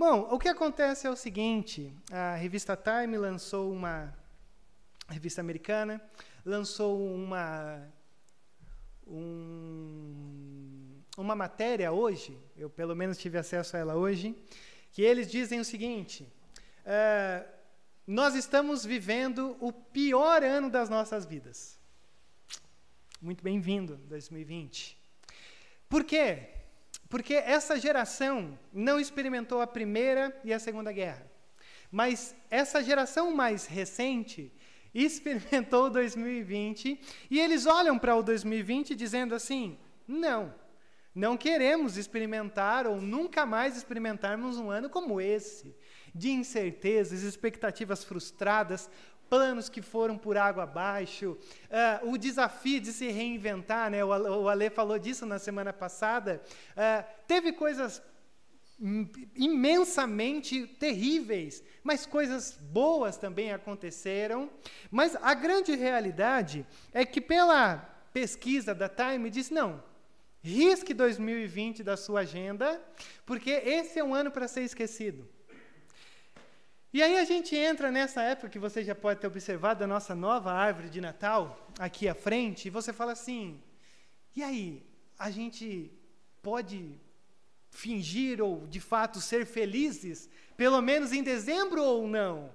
Bom, o que acontece é o seguinte: a revista Time lançou uma revista americana, lançou uma um, uma matéria hoje, eu pelo menos tive acesso a ela hoje, que eles dizem o seguinte: uh, nós estamos vivendo o pior ano das nossas vidas. Muito bem-vindo, 2020. Por quê? Porque essa geração não experimentou a Primeira e a Segunda Guerra. Mas essa geração mais recente experimentou 2020 e eles olham para o 2020 dizendo assim: não, não queremos experimentar ou nunca mais experimentarmos um ano como esse, de incertezas, expectativas frustradas, planos que foram por água abaixo, uh, o desafio de se reinventar, né? o, o Ale falou disso na semana passada. Uh, teve coisas imensamente terríveis, mas coisas boas também aconteceram. Mas a grande realidade é que, pela pesquisa da Time, diz: não, risque 2020 da sua agenda, porque esse é um ano para ser esquecido. E aí a gente entra nessa época que você já pode ter observado a nossa nova árvore de Natal aqui à frente, e você fala assim: e aí, a gente pode fingir ou de fato ser felizes, pelo menos em dezembro ou não?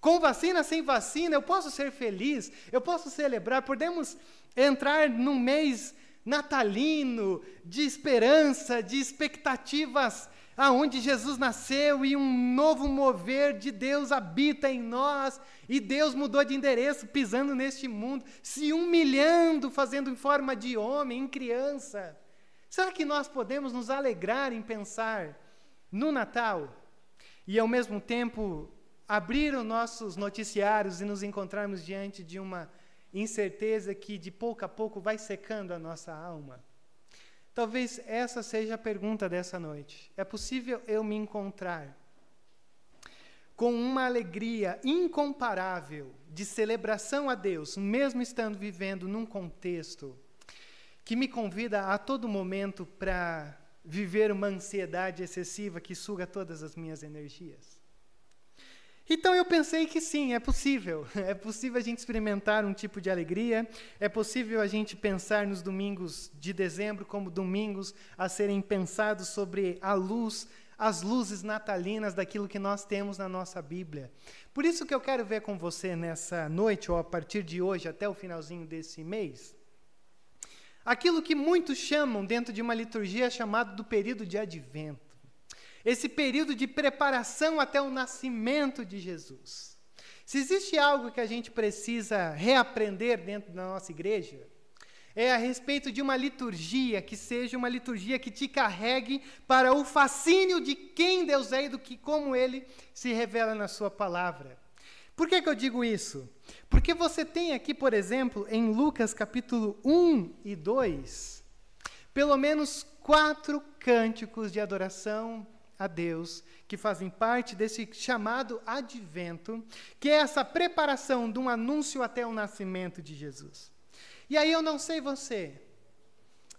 Com vacina, sem vacina, eu posso ser feliz, eu posso celebrar, podemos entrar num mês natalino, de esperança, de expectativas aonde Jesus nasceu e um novo mover de Deus habita em nós, e Deus mudou de endereço, pisando neste mundo, se humilhando, fazendo em forma de homem, em criança. Será que nós podemos nos alegrar em pensar no Natal e ao mesmo tempo abrir os nossos noticiários e nos encontrarmos diante de uma incerteza que de pouco a pouco vai secando a nossa alma? Talvez essa seja a pergunta dessa noite. É possível eu me encontrar com uma alegria incomparável de celebração a Deus, mesmo estando vivendo num contexto que me convida a todo momento para viver uma ansiedade excessiva que suga todas as minhas energias? Então eu pensei que sim, é possível. É possível a gente experimentar um tipo de alegria, é possível a gente pensar nos domingos de dezembro como domingos a serem pensados sobre a luz, as luzes natalinas daquilo que nós temos na nossa Bíblia. Por isso que eu quero ver com você nessa noite, ou a partir de hoje até o finalzinho desse mês, aquilo que muitos chamam dentro de uma liturgia chamado do período de advento esse período de preparação até o nascimento de Jesus. Se existe algo que a gente precisa reaprender dentro da nossa igreja, é a respeito de uma liturgia que seja uma liturgia que te carregue para o fascínio de quem Deus é e do que como ele se revela na sua palavra. Por que, que eu digo isso? Porque você tem aqui, por exemplo, em Lucas capítulo 1 e 2, pelo menos quatro cânticos de adoração a Deus, que fazem parte desse chamado advento, que é essa preparação de um anúncio até o nascimento de Jesus. E aí eu não sei você,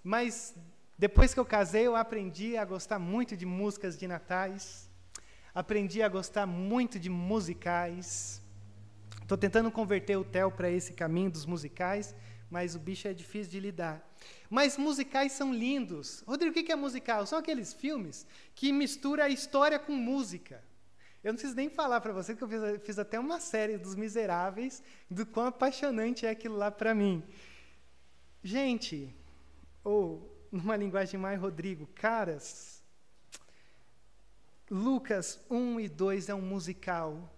mas depois que eu casei, eu aprendi a gostar muito de músicas de natais, aprendi a gostar muito de musicais. Estou tentando converter o Theo para esse caminho dos musicais, mas o bicho é difícil de lidar. Mas musicais são lindos. Rodrigo, o que é musical? São aqueles filmes que misturam a história com música. Eu não preciso nem falar para você que eu fiz, fiz, até uma série dos Miseráveis, do quão apaixonante é aquilo lá para mim. Gente, ou numa linguagem mais Rodrigo, caras, Lucas 1 e 2 é um musical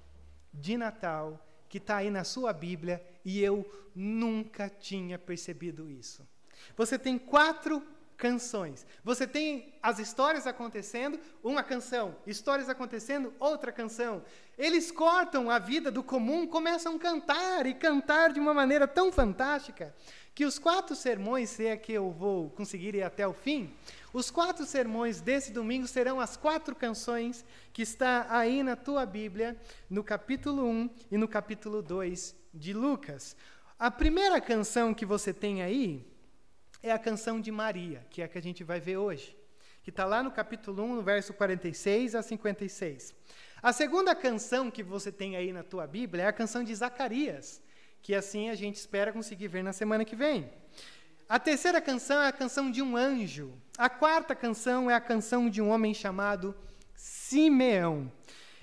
de Natal que está aí na sua Bíblia e eu nunca tinha percebido isso. Você tem quatro canções. Você tem as histórias acontecendo, uma canção, histórias acontecendo, outra canção. Eles cortam a vida do comum, começam a cantar e cantar de uma maneira tão fantástica que os quatro sermões, se é que eu vou conseguir ir até o fim, os quatro sermões desse domingo serão as quatro canções que está aí na tua Bíblia, no capítulo 1 e no capítulo 2 de Lucas. A primeira canção que você tem aí é a canção de Maria, que é a que a gente vai ver hoje, que está lá no capítulo 1, no verso 46 a 56. A segunda canção que você tem aí na tua Bíblia é a canção de Zacarias, que assim a gente espera conseguir ver na semana que vem. A terceira canção é a canção de um anjo. A quarta canção é a canção de um homem chamado Simeão.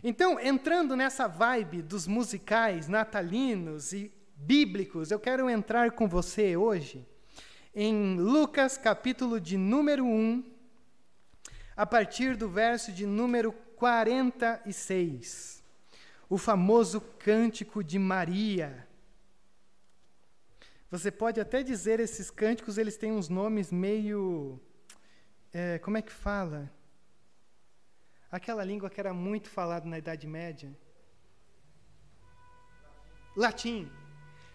Então, entrando nessa vibe dos musicais natalinos e bíblicos, eu quero entrar com você hoje em Lucas, capítulo de número 1, a partir do verso de número 46. O famoso cântico de Maria. Você pode até dizer esses cânticos, eles têm uns nomes meio. É, como é que fala? Aquela língua que era muito falada na Idade Média. Latim.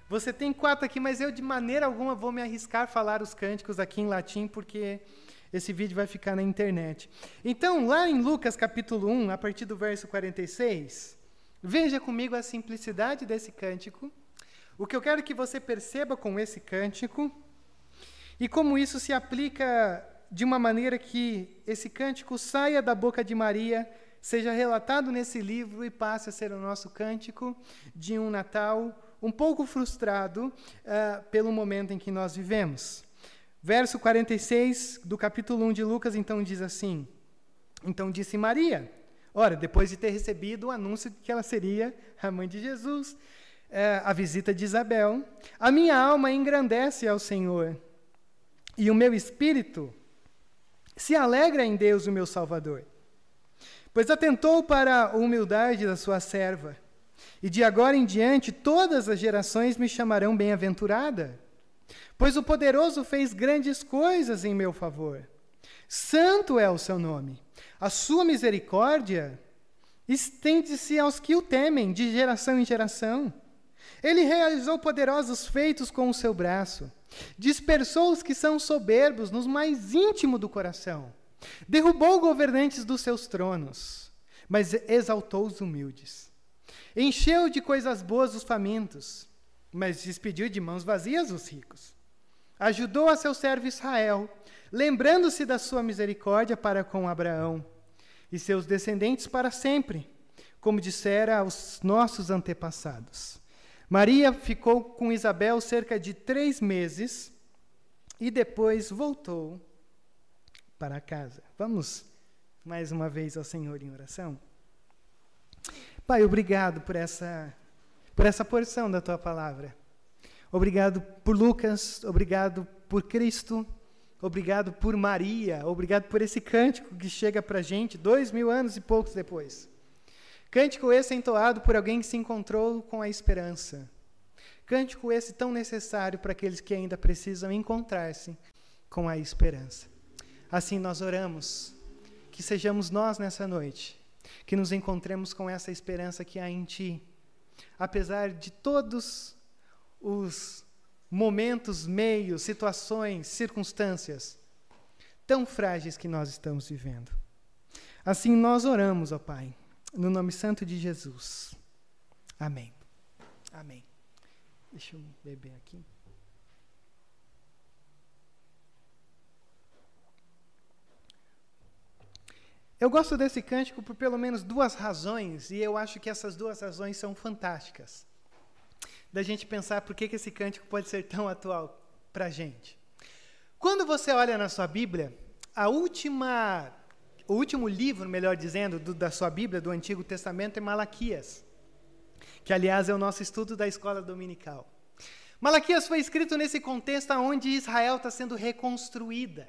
Você tem quatro aqui, mas eu de maneira alguma vou me arriscar a falar os cânticos aqui em latim, porque esse vídeo vai ficar na internet. Então, lá em Lucas capítulo 1, a partir do verso 46, veja comigo a simplicidade desse cântico, o que eu quero que você perceba com esse cântico, e como isso se aplica de uma maneira que esse cântico saia da boca de Maria, seja relatado nesse livro e passe a ser o nosso cântico de um Natal um pouco frustrado uh, pelo momento em que nós vivemos. Verso 46 do capítulo 1 de Lucas, então, diz assim: Então disse Maria, ora, depois de ter recebido o anúncio de que ela seria a mãe de Jesus, uh, a visita de Isabel, a minha alma engrandece ao Senhor, e o meu espírito se alegra em Deus, o meu Salvador, pois atentou para a humildade da sua serva. E de agora em diante todas as gerações me chamarão bem-aventurada, pois o poderoso fez grandes coisas em meu favor. Santo é o seu nome. A sua misericórdia estende-se aos que o temem, de geração em geração. Ele realizou poderosos feitos com o seu braço. Dispersou os que são soberbos nos mais íntimo do coração. Derrubou governantes dos seus tronos, mas exaltou os humildes. Encheu de coisas boas os famintos, mas despediu de mãos vazias os ricos. Ajudou a seu servo Israel, lembrando-se da sua misericórdia para com Abraão e seus descendentes para sempre, como dissera aos nossos antepassados. Maria ficou com Isabel cerca de três meses e depois voltou para casa. Vamos mais uma vez ao Senhor em oração? Pai, obrigado por essa, por essa porção da tua palavra. Obrigado por Lucas, obrigado por Cristo, obrigado por Maria, obrigado por esse cântico que chega para a gente dois mil anos e poucos depois. Cântico esse entoado por alguém que se encontrou com a esperança. Cântico esse tão necessário para aqueles que ainda precisam encontrar-se com a esperança. Assim nós oramos, que sejamos nós nessa noite, que nos encontremos com essa esperança que há em Ti, apesar de todos os momentos, meios, situações, circunstâncias tão frágeis que nós estamos vivendo. Assim nós oramos, ó Pai no nome santo de Jesus. Amém. Amém. Deixa eu beber aqui. Eu gosto desse cântico por pelo menos duas razões, e eu acho que essas duas razões são fantásticas. Da gente pensar por que, que esse cântico pode ser tão atual para a gente. Quando você olha na sua Bíblia, a última o último livro, melhor dizendo, do, da sua Bíblia, do Antigo Testamento, é Malaquias, que, aliás, é o nosso estudo da escola dominical. Malaquias foi escrito nesse contexto onde Israel está sendo reconstruída.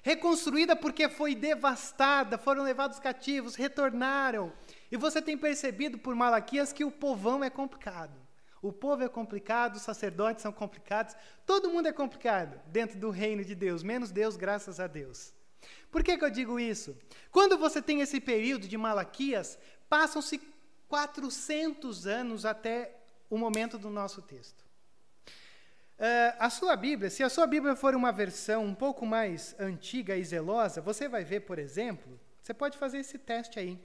Reconstruída porque foi devastada, foram levados cativos, retornaram. E você tem percebido por Malaquias que o povão é complicado. O povo é complicado, os sacerdotes são complicados, todo mundo é complicado dentro do reino de Deus, menos Deus, graças a Deus. Por que, que eu digo isso? Quando você tem esse período de Malaquias, passam-se 400 anos até o momento do nosso texto. Uh, a sua Bíblia, se a sua Bíblia for uma versão um pouco mais antiga e zelosa, você vai ver, por exemplo, você pode fazer esse teste aí,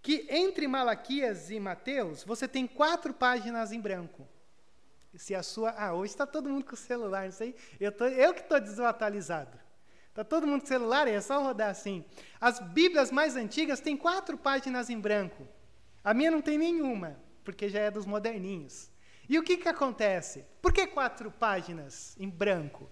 que entre Malaquias e Mateus, você tem quatro páginas em branco. Se a sua. Ah, hoje está todo mundo com o celular, não sei. Eu, tô, eu que estou desatualizado. Tá todo mundo com celular, é só rodar assim. As Bíblias mais antigas têm quatro páginas em branco. A minha não tem nenhuma, porque já é dos moderninhos. E o que, que acontece? Por que quatro páginas em branco?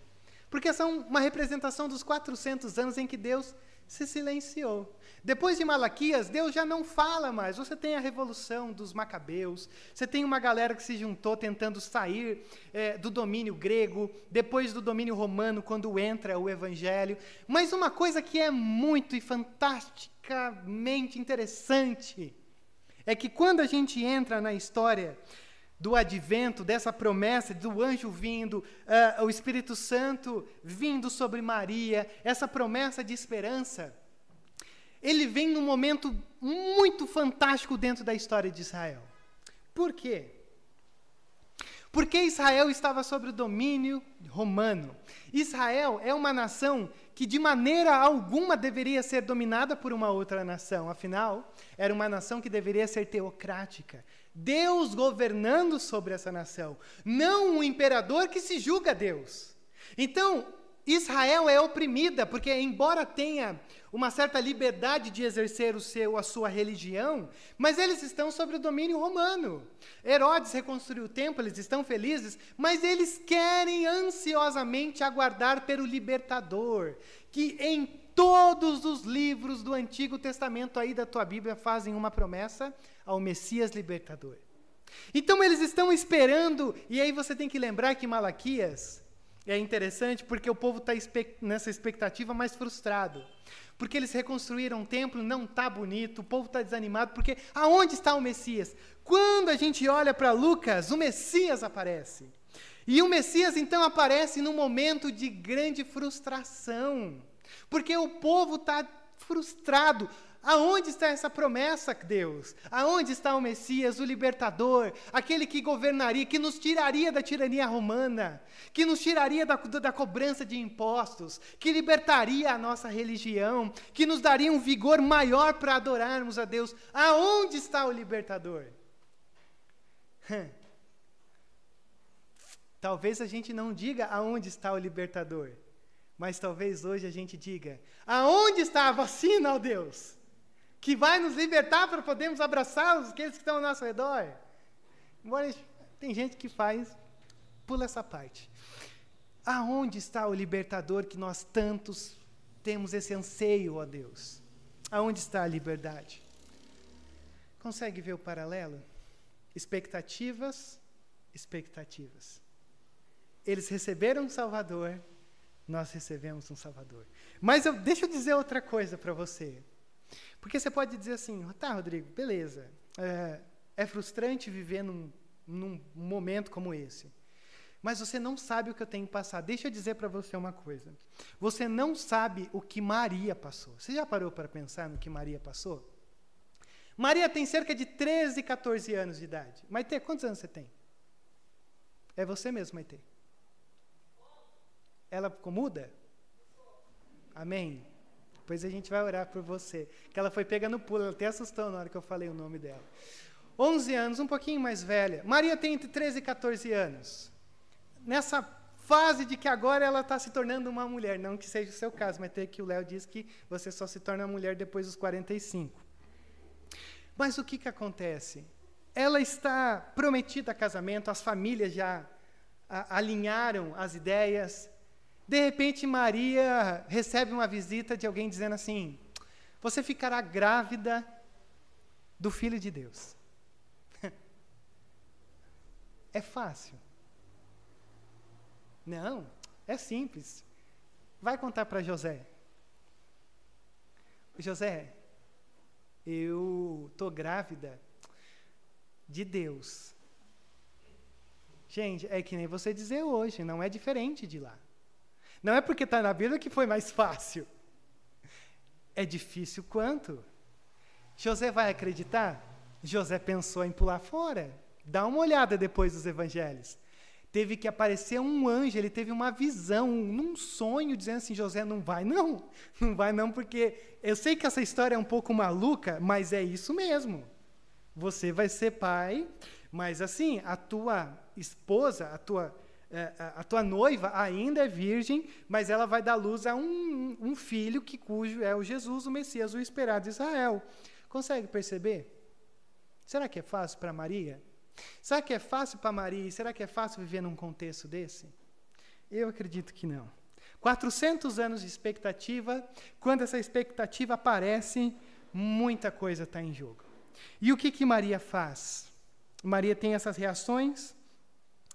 Porque são uma representação dos 400 anos em que Deus se silenciou. Depois de Malaquias, Deus já não fala mais. Você tem a revolução dos macabeus, você tem uma galera que se juntou tentando sair é, do domínio grego, depois do domínio romano, quando entra o evangelho. Mas uma coisa que é muito e fantasticamente interessante é que quando a gente entra na história do advento, dessa promessa do anjo vindo, uh, o Espírito Santo vindo sobre Maria, essa promessa de esperança, ele vem num momento muito fantástico dentro da história de Israel. Por quê? Porque Israel estava sob o domínio romano. Israel é uma nação que de maneira alguma deveria ser dominada por uma outra nação, afinal, era uma nação que deveria ser teocrática, Deus governando sobre essa nação, não um imperador que se julga Deus. Então, Israel é oprimida, porque embora tenha uma certa liberdade de exercer o seu, a sua religião, mas eles estão sob o domínio romano. Herodes reconstruiu o templo, eles estão felizes, mas eles querem ansiosamente aguardar pelo libertador, que em todos os livros do Antigo Testamento aí da tua Bíblia fazem uma promessa ao Messias libertador. Então eles estão esperando, e aí você tem que lembrar que Malaquias é interessante porque o povo está nessa expectativa mais frustrado. Porque eles reconstruíram o templo, não está bonito, o povo está desanimado, porque aonde está o Messias? Quando a gente olha para Lucas, o Messias aparece. E o Messias então aparece num momento de grande frustração, porque o povo está frustrado. Aonde está essa promessa, Deus? Aonde está o Messias, o libertador, aquele que governaria, que nos tiraria da tirania romana, que nos tiraria da, da cobrança de impostos, que libertaria a nossa religião, que nos daria um vigor maior para adorarmos a Deus? Aonde está o libertador? Talvez a gente não diga aonde está o libertador, mas talvez hoje a gente diga: aonde está a vacina, ó Deus? que vai nos libertar para podermos abraçar os aqueles que estão ao nosso redor. Embora tem gente que faz, pula essa parte. Aonde está o libertador que nós tantos temos esse anseio, ó Deus? Aonde está a liberdade? Consegue ver o paralelo? Expectativas, expectativas. Eles receberam um Salvador, nós recebemos um Salvador. Mas eu, deixa eu dizer outra coisa para você. Porque você pode dizer assim, tá, Rodrigo, beleza. É, é frustrante viver num, num momento como esse. Mas você não sabe o que eu tenho que passar. Deixa eu dizer para você uma coisa. Você não sabe o que Maria passou. Você já parou para pensar no que Maria passou? Maria tem cerca de 13, 14 anos de idade. Maite, quantos anos você tem? É você mesmo, Maite. Ela ficou muda? Amém. Depois a gente vai orar por você. Que ela foi pegando pulo, ela até assustou na hora que eu falei o nome dela. 11 anos, um pouquinho mais velha. Maria tem entre 13 e 14 anos. Nessa fase de que agora ela está se tornando uma mulher. Não que seja o seu caso, mas tem que o Léo diz que você só se torna mulher depois dos 45. Mas o que, que acontece? Ela está prometida a casamento, as famílias já a, alinharam as ideias, de repente, Maria recebe uma visita de alguém dizendo assim: Você ficará grávida do Filho de Deus. é fácil. Não, é simples. Vai contar para José. José, eu tô grávida de Deus. Gente, é que nem você dizer hoje, não é diferente de lá. Não é porque está na Bíblia que foi mais fácil. É difícil quanto? José vai acreditar? José pensou em pular fora. Dá uma olhada depois dos evangelhos. Teve que aparecer um anjo, ele teve uma visão, num sonho, dizendo assim: José, não vai não, não vai não, porque eu sei que essa história é um pouco maluca, mas é isso mesmo. Você vai ser pai, mas assim, a tua esposa, a tua a tua noiva ainda é virgem, mas ela vai dar luz a um, um filho que cujo é o Jesus, o Messias, o esperado de Israel. Consegue perceber? Será que é fácil para Maria? Será que é fácil para Maria? Será que é fácil viver num contexto desse? Eu acredito que não. 400 anos de expectativa, quando essa expectativa aparece, muita coisa está em jogo. E o que, que Maria faz? Maria tem essas reações,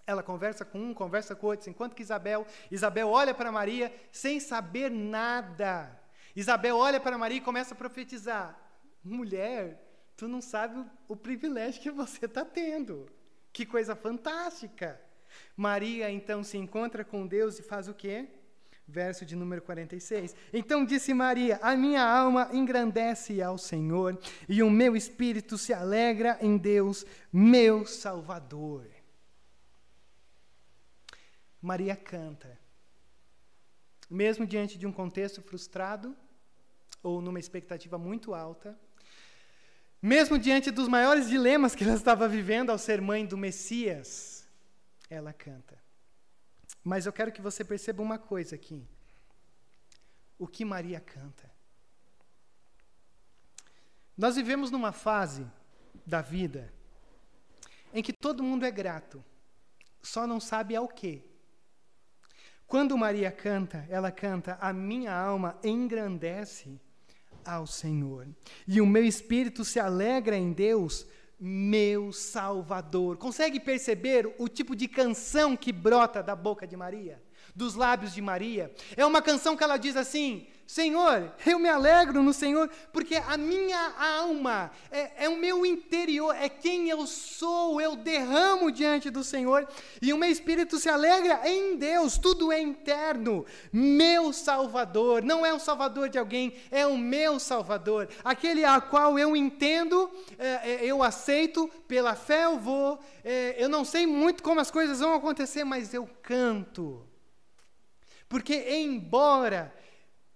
ela conversa com um, conversa com outro, enquanto que Isabel, Isabel olha para Maria sem saber nada. Isabel olha para Maria e começa a profetizar: mulher, tu não sabe o, o privilégio que você está tendo. Que coisa fantástica! Maria então se encontra com Deus e faz o quê? Verso de número 46. Então disse Maria: A minha alma engrandece ao Senhor, e o meu espírito se alegra em Deus, meu Salvador. Maria canta. Mesmo diante de um contexto frustrado, ou numa expectativa muito alta, mesmo diante dos maiores dilemas que ela estava vivendo ao ser mãe do Messias, ela canta. Mas eu quero que você perceba uma coisa aqui. O que Maria canta? Nós vivemos numa fase da vida em que todo mundo é grato, só não sabe ao quê. Quando Maria canta, ela canta: A minha alma engrandece ao Senhor, e o meu espírito se alegra em Deus, meu Salvador. Consegue perceber o tipo de canção que brota da boca de Maria? Dos lábios de Maria? É uma canção que ela diz assim: Senhor, eu me alegro no Senhor, porque a minha alma é, é, o meu interior, é quem eu sou, eu derramo diante do Senhor, e o meu espírito se alegra em Deus, tudo é interno. Meu Salvador, não é o Salvador de alguém, é o meu Salvador, aquele a qual eu entendo, é, é, eu aceito, pela fé eu vou, é, eu não sei muito como as coisas vão acontecer, mas eu canto. Porque, embora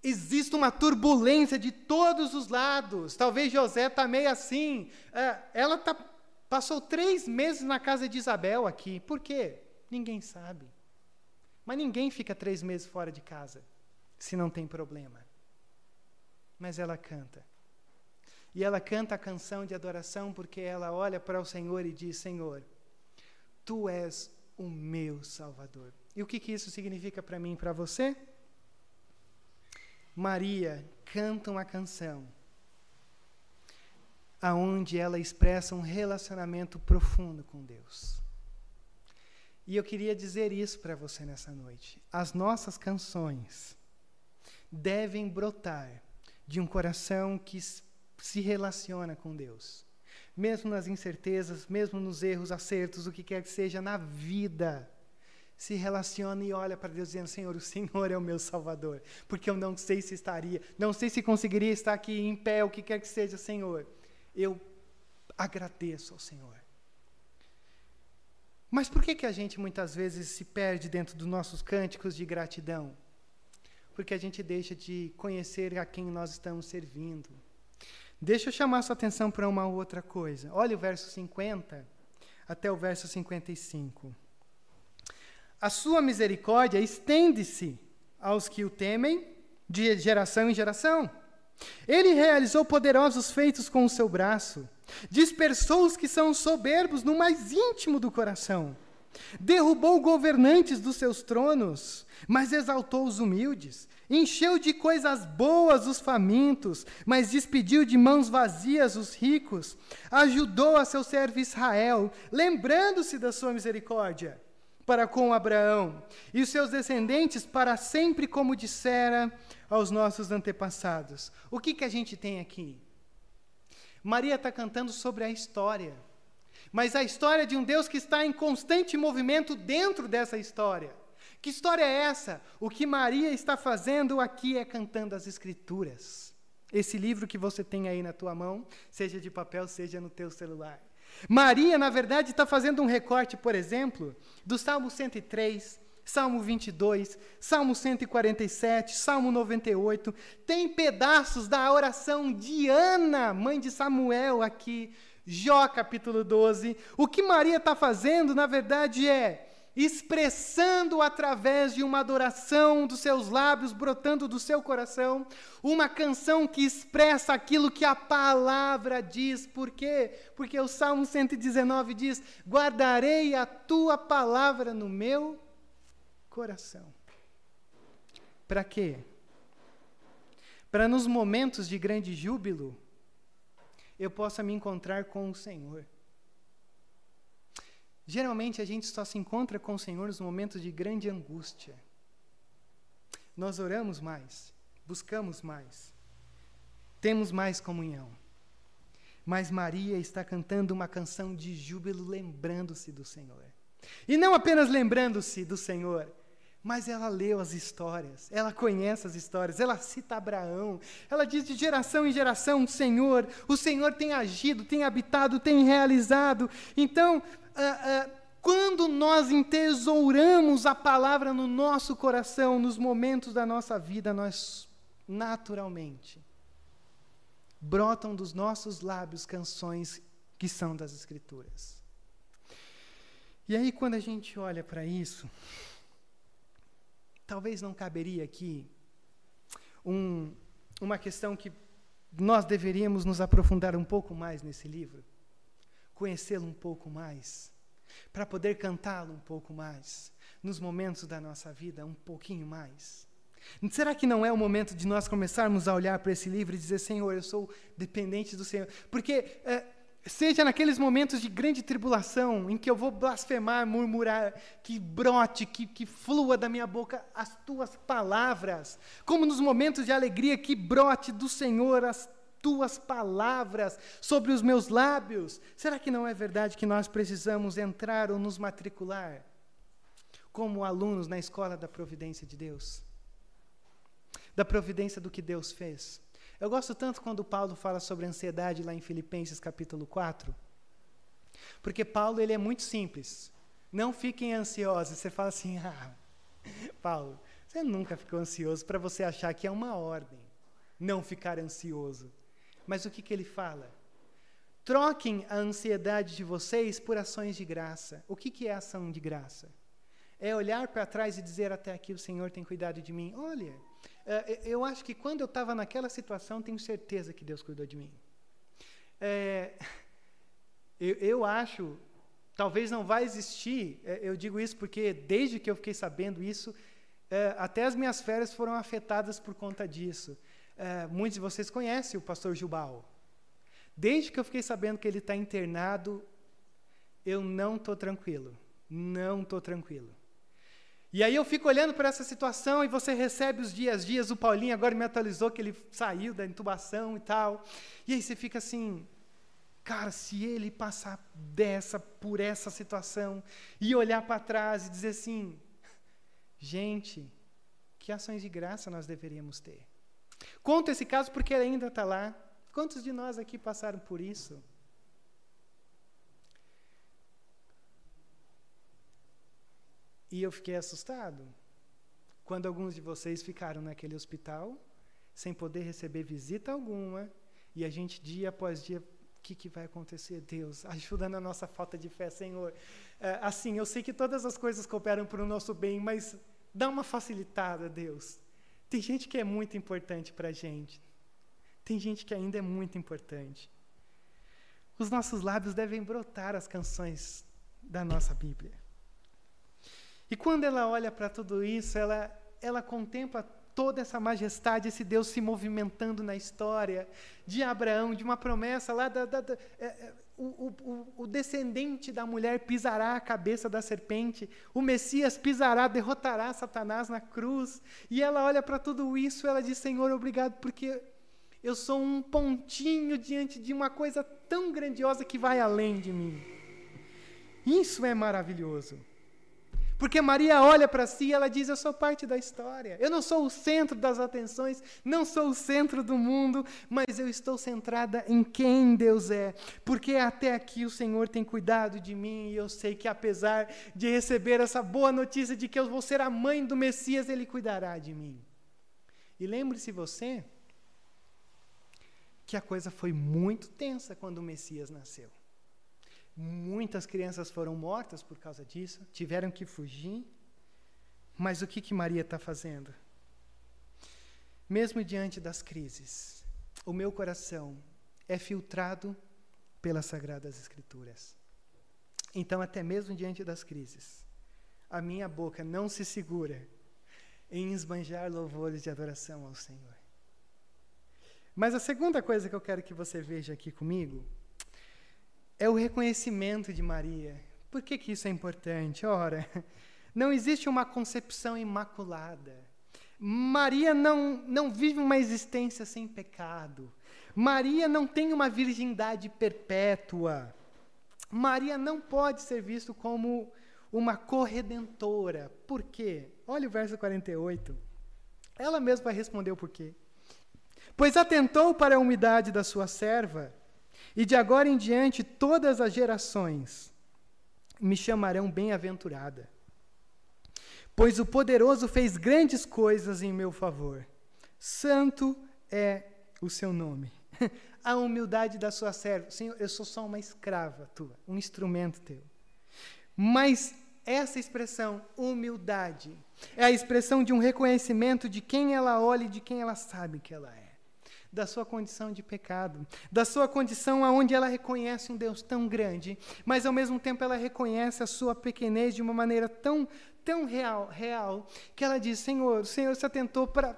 existe uma turbulência de todos os lados. Talvez José está meio assim. É, ela tá, passou três meses na casa de Isabel aqui. Por quê? Ninguém sabe. Mas ninguém fica três meses fora de casa se não tem problema. Mas ela canta. E ela canta a canção de adoração porque ela olha para o Senhor e diz: Senhor, tu és o meu Salvador. E o que, que isso significa para mim e para você? Maria canta uma canção aonde ela expressa um relacionamento profundo com Deus. E eu queria dizer isso para você nessa noite. As nossas canções devem brotar de um coração que se relaciona com Deus. Mesmo nas incertezas, mesmo nos erros, acertos, o que quer que seja na vida se relaciona e olha para Deus dizendo: Senhor, o Senhor é o meu Salvador, porque eu não sei se estaria, não sei se conseguiria estar aqui em pé, o que quer que seja, Senhor. Eu agradeço ao Senhor. Mas por que, que a gente muitas vezes se perde dentro dos nossos cânticos de gratidão? Porque a gente deixa de conhecer a quem nós estamos servindo. Deixa eu chamar sua atenção para uma outra coisa. Olha o verso 50 até o verso 55. A sua misericórdia estende-se aos que o temem de geração em geração. Ele realizou poderosos feitos com o seu braço, dispersou os que são soberbos no mais íntimo do coração, derrubou governantes dos seus tronos, mas exaltou os humildes, encheu de coisas boas os famintos, mas despediu de mãos vazias os ricos, ajudou a seu servo Israel, lembrando-se da sua misericórdia para com Abraão e os seus descendentes para sempre, como dissera aos nossos antepassados. O que, que a gente tem aqui? Maria está cantando sobre a história, mas a história de um Deus que está em constante movimento dentro dessa história. Que história é essa? O que Maria está fazendo aqui é cantando as Escrituras. Esse livro que você tem aí na tua mão, seja de papel, seja no teu celular. Maria, na verdade, está fazendo um recorte, por exemplo, do Salmo 103, Salmo 22, Salmo 147, Salmo 98. Tem pedaços da oração de Ana, mãe de Samuel, aqui. Jó capítulo 12. O que Maria está fazendo, na verdade, é expressando através de uma adoração dos seus lábios, brotando do seu coração, uma canção que expressa aquilo que a palavra diz. Por quê? Porque o Salmo 119 diz: Guardarei a tua palavra no meu coração. Para quê? Para nos momentos de grande júbilo, eu possa me encontrar com o Senhor. Geralmente a gente só se encontra com o Senhor nos momentos de grande angústia. Nós oramos mais, buscamos mais, temos mais comunhão. Mas Maria está cantando uma canção de júbilo, lembrando-se do Senhor. E não apenas lembrando-se do Senhor, mas ela leu as histórias, ela conhece as histórias, ela cita Abraão, ela diz de geração em geração: Senhor, o Senhor tem agido, tem habitado, tem realizado. Então, ah, ah, quando nós entesouramos a palavra no nosso coração, nos momentos da nossa vida, nós naturalmente brotam dos nossos lábios canções que são das Escrituras. E aí, quando a gente olha para isso, talvez não caberia aqui um, uma questão que nós deveríamos nos aprofundar um pouco mais nesse livro conhecê-lo um pouco mais, para poder cantá-lo um pouco mais, nos momentos da nossa vida, um pouquinho mais. Será que não é o momento de nós começarmos a olhar para esse livro e dizer: Senhor, eu sou dependente do Senhor? Porque, é, seja naqueles momentos de grande tribulação, em que eu vou blasfemar, murmurar, que brote, que, que flua da minha boca as tuas palavras, como nos momentos de alegria, que brote do Senhor as tuas palavras sobre os meus lábios. Será que não é verdade que nós precisamos entrar ou nos matricular como alunos na escola da providência de Deus? Da providência do que Deus fez. Eu gosto tanto quando Paulo fala sobre ansiedade lá em Filipenses capítulo 4. Porque Paulo ele é muito simples. Não fiquem ansiosos. Você fala assim: "Ah, Paulo, você nunca ficou ansioso para você achar que é uma ordem não ficar ansioso. Mas o que, que ele fala? Troquem a ansiedade de vocês por ações de graça. O que, que é ação de graça? É olhar para trás e dizer até aqui o Senhor tem cuidado de mim. Olha, eu acho que quando eu estava naquela situação, tenho certeza que Deus cuidou de mim. É, eu, eu acho, talvez não vai existir, é, eu digo isso porque desde que eu fiquei sabendo isso, é, até as minhas férias foram afetadas por conta disso. Uh, muitos de vocês conhecem o pastor Gilbal. Desde que eu fiquei sabendo que ele está internado, eu não estou tranquilo. Não estou tranquilo. E aí eu fico olhando para essa situação e você recebe os dias, dias. O Paulinho agora me atualizou que ele saiu da intubação e tal. E aí você fica assim, cara, se ele passar dessa por essa situação e olhar para trás e dizer assim, gente, que ações de graça nós deveríamos ter? Conto esse caso porque ele ainda está lá. Quantos de nós aqui passaram por isso? E eu fiquei assustado quando alguns de vocês ficaram naquele hospital sem poder receber visita alguma e a gente dia após dia o que, que vai acontecer? Deus, ajuda na nossa falta de fé, Senhor. É, assim, eu sei que todas as coisas cooperam para o nosso bem, mas dá uma facilitada, Deus. Tem gente que é muito importante para a gente. Tem gente que ainda é muito importante. Os nossos lábios devem brotar as canções da nossa Bíblia. E quando ela olha para tudo isso, ela, ela contempla toda essa majestade, esse Deus se movimentando na história de Abraão, de uma promessa lá da. da, da é, é o, o, o, descendente da mulher pisará a cabeça da serpente, o Messias pisará, derrotará Satanás na cruz. E ela olha para tudo isso, ela diz: Senhor, obrigado, porque eu sou um pontinho diante de uma coisa tão grandiosa que vai além de mim. Isso é maravilhoso. Porque Maria olha para si e ela diz: Eu sou parte da história. Eu não sou o centro das atenções, não sou o centro do mundo, mas eu estou centrada em quem Deus é. Porque até aqui o Senhor tem cuidado de mim e eu sei que, apesar de receber essa boa notícia de que eu vou ser a mãe do Messias, Ele cuidará de mim. E lembre-se você que a coisa foi muito tensa quando o Messias nasceu. Muitas crianças foram mortas por causa disso, tiveram que fugir. Mas o que, que Maria está fazendo? Mesmo diante das crises, o meu coração é filtrado pelas Sagradas Escrituras. Então, até mesmo diante das crises, a minha boca não se segura em esbanjar louvores de adoração ao Senhor. Mas a segunda coisa que eu quero que você veja aqui comigo é o reconhecimento de Maria. Por que, que isso é importante? Ora, não existe uma concepção imaculada. Maria não, não vive uma existência sem pecado. Maria não tem uma virgindade perpétua. Maria não pode ser visto como uma corredentora. Por quê? Olha o verso 48. Ela mesma vai responder o porquê. Pois atentou para a umidade da sua serva, e de agora em diante todas as gerações me chamarão bem-aventurada. Pois o poderoso fez grandes coisas em meu favor. Santo é o seu nome. a humildade da sua serva. Senhor, eu sou só uma escrava tua, um instrumento teu. Mas essa expressão, humildade, é a expressão de um reconhecimento de quem ela olha e de quem ela sabe que ela é. Da sua condição de pecado, da sua condição aonde ela reconhece um Deus tão grande, mas ao mesmo tempo ela reconhece a sua pequenez de uma maneira tão, tão real, real que ela diz: Senhor, o Senhor se atentou para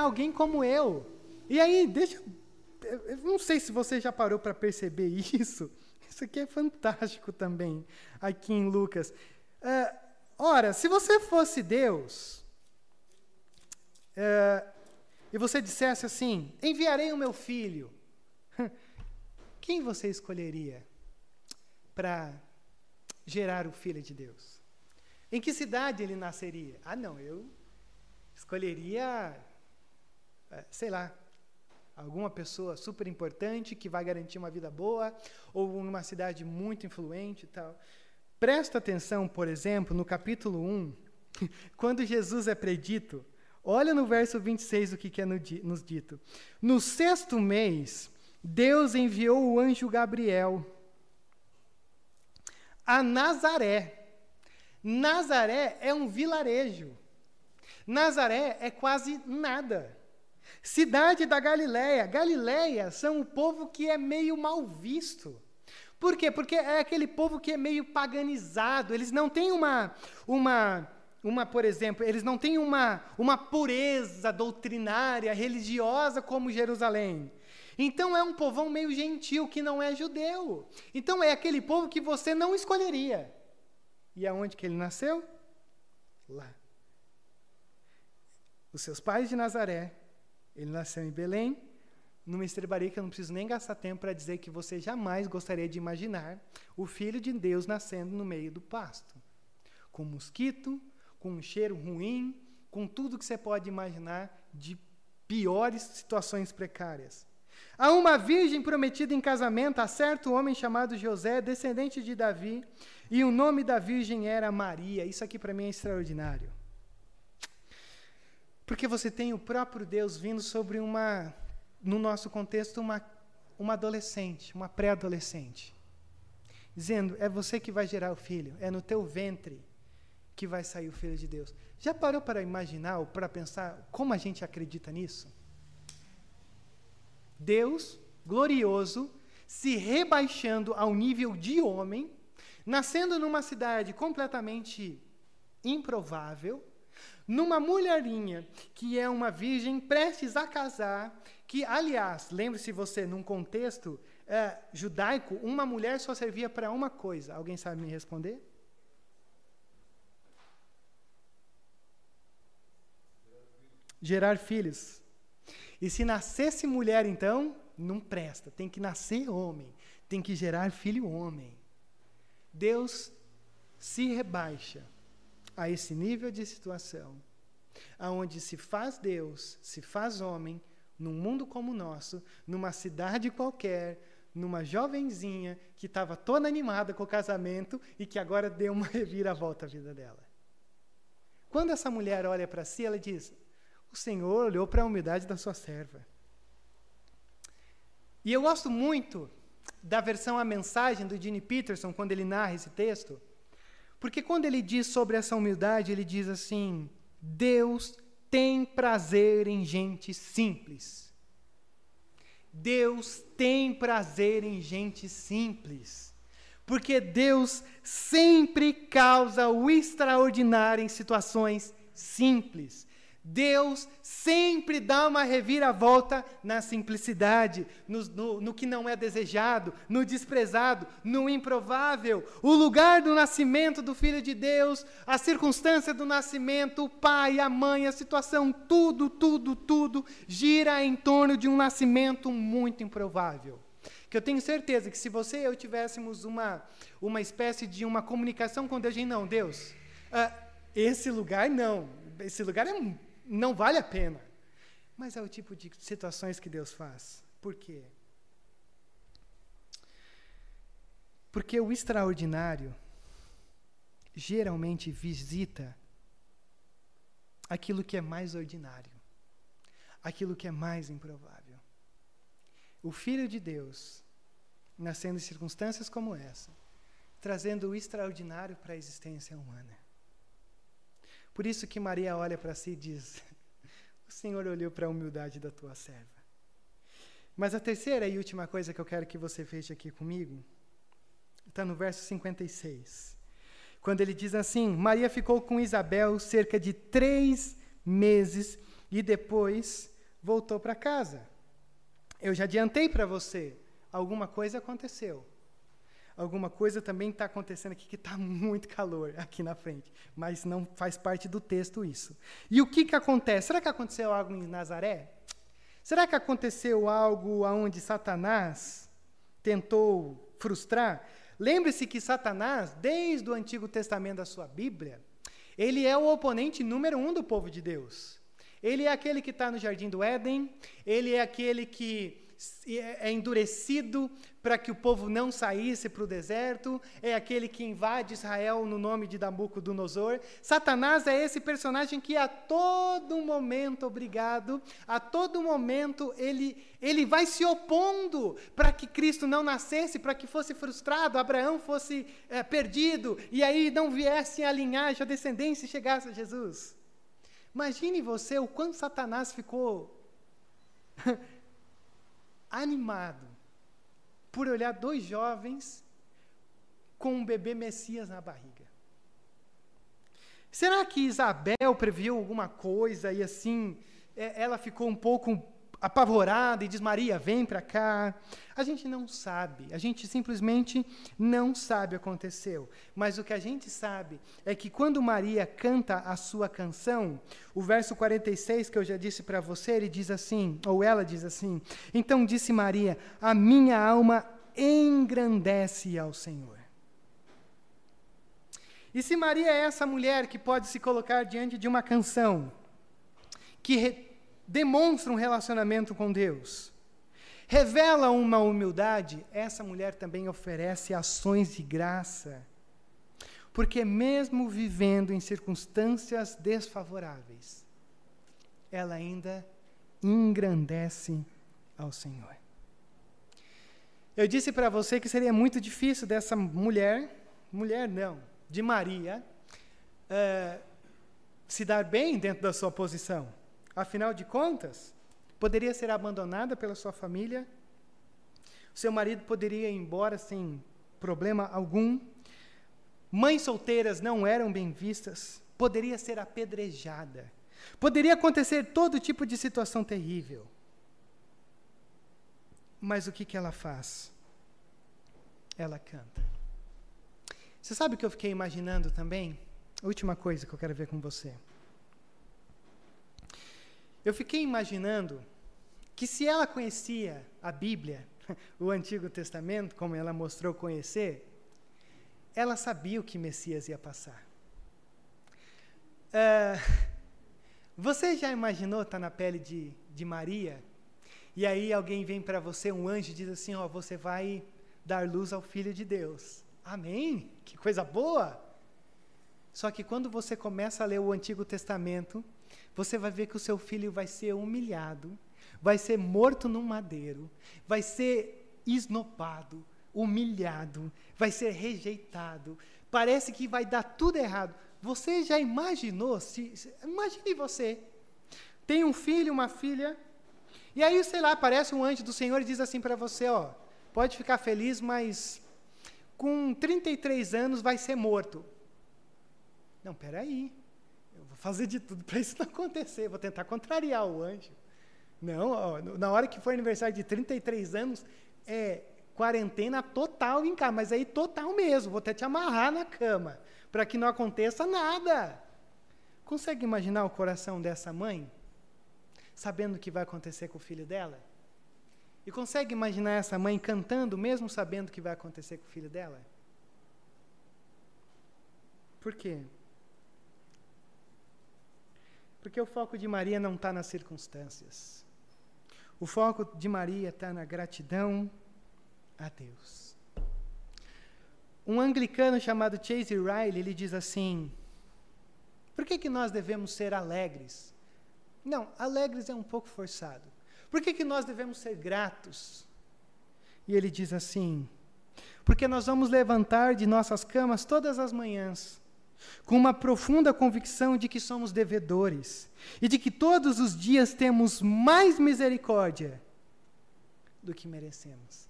alguém como eu. E aí, deixa eu não sei se você já parou para perceber isso. Isso aqui é fantástico também, aqui em Lucas. Uh, ora, se você fosse Deus, uh, e você dissesse assim: enviarei o meu filho, quem você escolheria para gerar o filho de Deus? Em que cidade ele nasceria? Ah, não, eu escolheria, eh, sei lá, alguma pessoa super importante que vai garantir uma vida boa, ou numa cidade muito influente e tal. Presta atenção, por exemplo, no capítulo 1, quando Jesus é predito. Olha no verso 26 o que, que é nos dito. No sexto mês, Deus enviou o anjo Gabriel a Nazaré. Nazaré é um vilarejo. Nazaré é quase nada. Cidade da Galileia. Galileia são o povo que é meio mal visto. Por quê? Porque é aquele povo que é meio paganizado. Eles não têm uma, uma, uma por exemplo, eles não têm uma, uma pureza doutrinária, religiosa como Jerusalém. Então é um povão meio gentil que não é judeu. Então é aquele povo que você não escolheria. E aonde que ele nasceu? Lá. Os seus pais de Nazaré ele nasceu em Belém, numa estrebaria que eu não preciso nem gastar tempo para dizer que você jamais gostaria de imaginar o Filho de Deus nascendo no meio do pasto. Com mosquito, com um cheiro ruim, com tudo que você pode imaginar de piores situações precárias. Há uma virgem prometida em casamento a certo homem chamado José, descendente de Davi, e o nome da virgem era Maria. Isso aqui para mim é extraordinário. Porque você tem o próprio Deus vindo sobre uma, no nosso contexto, uma, uma adolescente, uma pré-adolescente. Dizendo, é você que vai gerar o filho, é no teu ventre que vai sair o filho de Deus. Já parou para imaginar ou para pensar como a gente acredita nisso? Deus glorioso se rebaixando ao nível de homem, nascendo numa cidade completamente improvável, numa mulherinha que é uma virgem prestes a casar, que, aliás, lembre-se você, num contexto é, judaico, uma mulher só servia para uma coisa. Alguém sabe me responder? Gerar filhos. E se nascesse mulher, então, não presta. Tem que nascer homem. Tem que gerar filho homem. Deus se rebaixa a esse nível de situação, aonde se faz Deus, se faz homem, num mundo como o nosso, numa cidade qualquer, numa jovenzinha que estava toda animada com o casamento e que agora deu uma reviravolta à vida dela. Quando essa mulher olha para si, ela diz: O Senhor olhou para a humildade da sua serva. E eu gosto muito da versão A Mensagem do Gene Peterson, quando ele narra esse texto. Porque quando ele diz sobre essa humildade, ele diz assim: Deus tem prazer em gente simples. Deus tem prazer em gente simples. Porque Deus sempre causa o extraordinário em situações simples. Deus sempre dá uma reviravolta na simplicidade, no, no, no, que não é desejado, no desprezado, no improvável. O lugar do nascimento do Filho de Deus, a circunstância do nascimento, o pai, a mãe, a situação, tudo, tudo, tudo gira em torno de um nascimento muito improvável. Que eu tenho certeza que se você e eu tivéssemos uma, uma espécie de uma comunicação com Deus, não, Deus, uh, esse lugar não, esse lugar é não vale a pena. Mas é o tipo de situações que Deus faz. Por quê? Porque o extraordinário geralmente visita aquilo que é mais ordinário, aquilo que é mais improvável. O Filho de Deus, nascendo em circunstâncias como essa, trazendo o extraordinário para a existência humana. Por isso que Maria olha para si e diz: O Senhor olhou para a humildade da tua serva. Mas a terceira e última coisa que eu quero que você veja aqui comigo está no verso 56. Quando ele diz assim: Maria ficou com Isabel cerca de três meses e depois voltou para casa. Eu já adiantei para você, alguma coisa aconteceu alguma coisa também está acontecendo aqui que está muito calor aqui na frente, mas não faz parte do texto isso. E o que, que acontece? Será que aconteceu algo em Nazaré? Será que aconteceu algo aonde Satanás tentou frustrar? Lembre-se que Satanás, desde o Antigo Testamento da sua Bíblia, ele é o oponente número um do povo de Deus. Ele é aquele que está no jardim do Éden, ele é aquele que é, é endurecido para que o povo não saísse para o deserto, é aquele que invade Israel no nome de Nabucodonosor. Satanás é esse personagem que a todo momento, obrigado, a todo momento ele, ele vai se opondo para que Cristo não nascesse, para que fosse frustrado, Abraão fosse é, perdido, e aí não viesse a linhagem, a descendência e chegasse a Jesus. Imagine você o quanto Satanás ficou animado por olhar dois jovens com um bebê Messias na barriga. Será que Isabel previu alguma coisa e assim é, ela ficou um pouco apavorada e diz: Maria, vem para cá. A gente não sabe, a gente simplesmente não sabe o que aconteceu. Mas o que a gente sabe é que quando Maria canta a sua canção, o verso 46 que eu já disse para você, ele diz assim, ou ela diz assim: Então disse Maria: A minha alma engrandece ao Senhor. E se Maria é essa mulher que pode se colocar diante de uma canção, que demonstra um relacionamento com Deus, revela uma humildade, essa mulher também oferece ações de graça. Porque, mesmo vivendo em circunstâncias desfavoráveis, ela ainda engrandece ao Senhor. Eu disse para você que seria muito difícil dessa mulher, mulher não, de Maria, uh, se dar bem dentro da sua posição. Afinal de contas, poderia ser abandonada pela sua família, seu marido poderia ir embora sem problema algum, mães solteiras não eram bem vistas, poderia ser apedrejada, poderia acontecer todo tipo de situação terrível. Mas o que, que ela faz? Ela canta. Você sabe o que eu fiquei imaginando também? Última coisa que eu quero ver com você. Eu fiquei imaginando que se ela conhecia a Bíblia, o Antigo Testamento, como ela mostrou conhecer, ela sabia o que Messias ia passar. Uh, você já imaginou estar tá na pele de, de Maria? E aí alguém vem para você, um anjo, e diz assim: Ó, você vai dar luz ao Filho de Deus. Amém? Que coisa boa! Só que quando você começa a ler o Antigo Testamento, você vai ver que o seu filho vai ser humilhado, vai ser morto num madeiro, vai ser esnopado, humilhado, vai ser rejeitado. Parece que vai dar tudo errado. Você já imaginou? Se, imagine você. Tem um filho, uma filha, e aí, sei lá, aparece um anjo do Senhor e diz assim para você: ó, pode ficar feliz, mas com 33 anos vai ser morto. Não, peraí. Vou fazer de tudo para isso não acontecer. Vou tentar contrariar o anjo. Não, na hora que for aniversário de 33 anos, é quarentena total em casa, mas aí total mesmo. Vou até te amarrar na cama para que não aconteça nada. Consegue imaginar o coração dessa mãe? Sabendo o que vai acontecer com o filho dela? E consegue imaginar essa mãe cantando, mesmo sabendo o que vai acontecer com o filho dela? Por quê? Porque o foco de Maria não está nas circunstâncias. O foco de Maria está na gratidão a Deus. Um anglicano chamado Chase Riley, ele diz assim: Por que, que nós devemos ser alegres? Não, alegres é um pouco forçado. Por que, que nós devemos ser gratos? E ele diz assim: Porque nós vamos levantar de nossas camas todas as manhãs, com uma profunda convicção de que somos devedores e de que todos os dias temos mais misericórdia do que merecemos.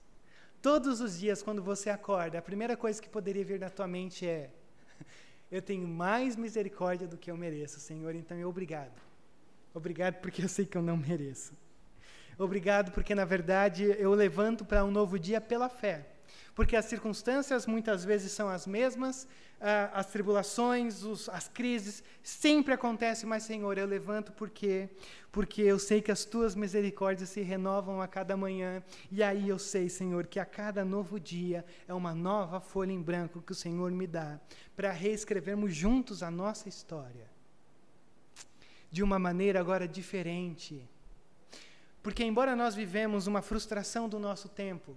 Todos os dias, quando você acorda, a primeira coisa que poderia vir na tua mente é: Eu tenho mais misericórdia do que eu mereço, Senhor, então eu obrigado. Obrigado porque eu sei que eu não mereço. Obrigado porque, na verdade, eu levanto para um novo dia pela fé. Porque as circunstâncias muitas vezes são as mesmas, ah, as tribulações, os, as crises sempre acontecem, mas, Senhor, eu levanto porque porque eu sei que as tuas misericórdias se renovam a cada manhã, e aí eu sei, Senhor, que a cada novo dia é uma nova folha em branco que o Senhor me dá para reescrevermos juntos a nossa história. De uma maneira agora diferente. Porque, embora nós vivemos uma frustração do nosso tempo,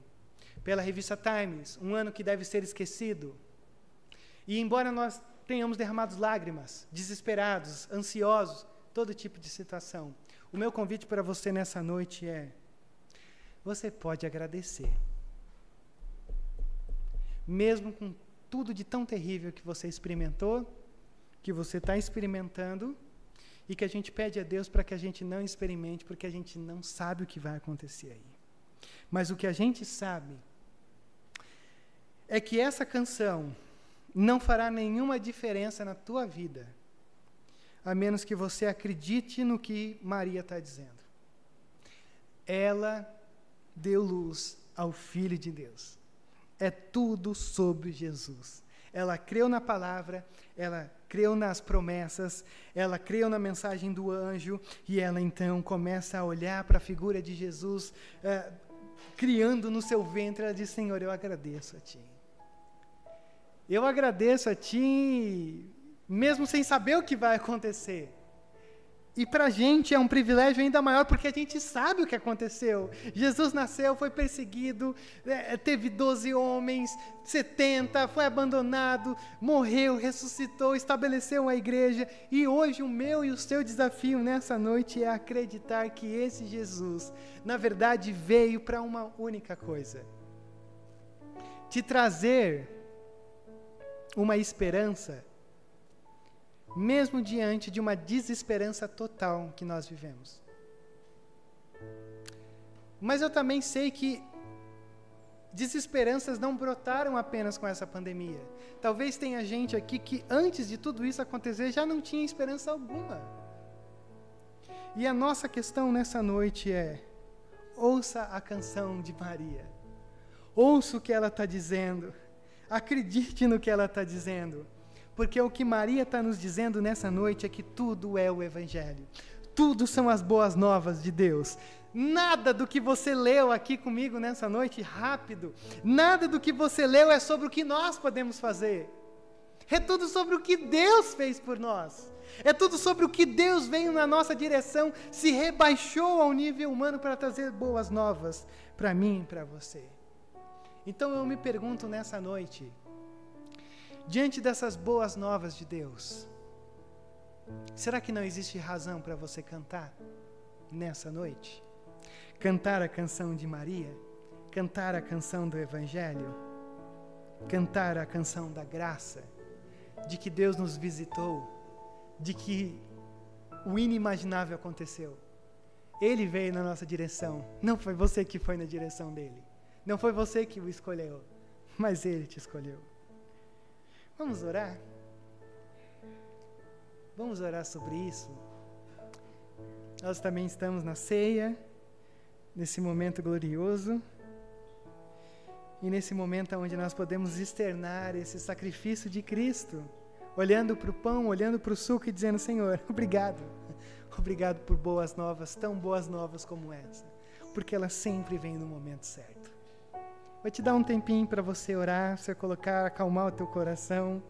pela revista Times, um ano que deve ser esquecido, e embora nós tenhamos derramado lágrimas, desesperados, ansiosos, todo tipo de situação, o meu convite para você nessa noite é: você pode agradecer. Mesmo com tudo de tão terrível que você experimentou, que você está experimentando, e que a gente pede a Deus para que a gente não experimente, porque a gente não sabe o que vai acontecer aí. Mas o que a gente sabe é que essa canção não fará nenhuma diferença na tua vida, a menos que você acredite no que Maria está dizendo. Ela deu luz ao Filho de Deus. É tudo sobre Jesus. Ela creu na palavra, ela creu nas promessas, ela creu na mensagem do anjo, e ela então começa a olhar para a figura de Jesus, uh, criando no seu ventre. Ela diz: Senhor, eu agradeço a Ti. Eu agradeço a Ti, mesmo sem saber o que vai acontecer. E para a gente é um privilégio ainda maior, porque a gente sabe o que aconteceu. Jesus nasceu, foi perseguido, é, teve 12 homens, 70, foi abandonado, morreu, ressuscitou, estabeleceu a igreja. E hoje o meu e o seu desafio nessa noite é acreditar que esse Jesus, na verdade, veio para uma única coisa: te trazer uma esperança mesmo diante de uma desesperança total que nós vivemos. Mas eu também sei que desesperanças não brotaram apenas com essa pandemia. Talvez tenha gente aqui que antes de tudo isso acontecer já não tinha esperança alguma. E a nossa questão nessa noite é: ouça a canção de Maria, ouça o que ela está dizendo, acredite no que ela está dizendo. Porque o que Maria está nos dizendo nessa noite é que tudo é o Evangelho. Tudo são as boas novas de Deus. Nada do que você leu aqui comigo nessa noite, rápido, nada do que você leu é sobre o que nós podemos fazer. É tudo sobre o que Deus fez por nós. É tudo sobre o que Deus veio na nossa direção, se rebaixou ao nível humano para trazer boas novas para mim e para você. Então eu me pergunto nessa noite: diante dessas boas novas de Deus, será que não existe razão para você cantar nessa noite? Cantar a canção de Maria? cantar a canção do Evangelho, cantar a canção da graça, de que Deus nos visitou, de que o inimaginável aconteceu. Ele veio na nossa direção, não foi você que foi na direção dele, não foi você que o escolheu, mas ele te escolheu. Vamos orar? Vamos orar sobre isso? Nós também estamos na ceia, nesse momento glorioso. E nesse momento onde nós podemos externar esse sacrifício de Cristo, olhando para o pão, olhando para o suco e dizendo: Senhor, obrigado. Obrigado por boas novas, tão boas novas como essa, porque elas sempre vêm no momento certo. Vou te dar um tempinho para você orar, você colocar, acalmar o teu coração.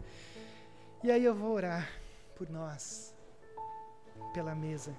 E aí eu vou orar por nós, pela mesa.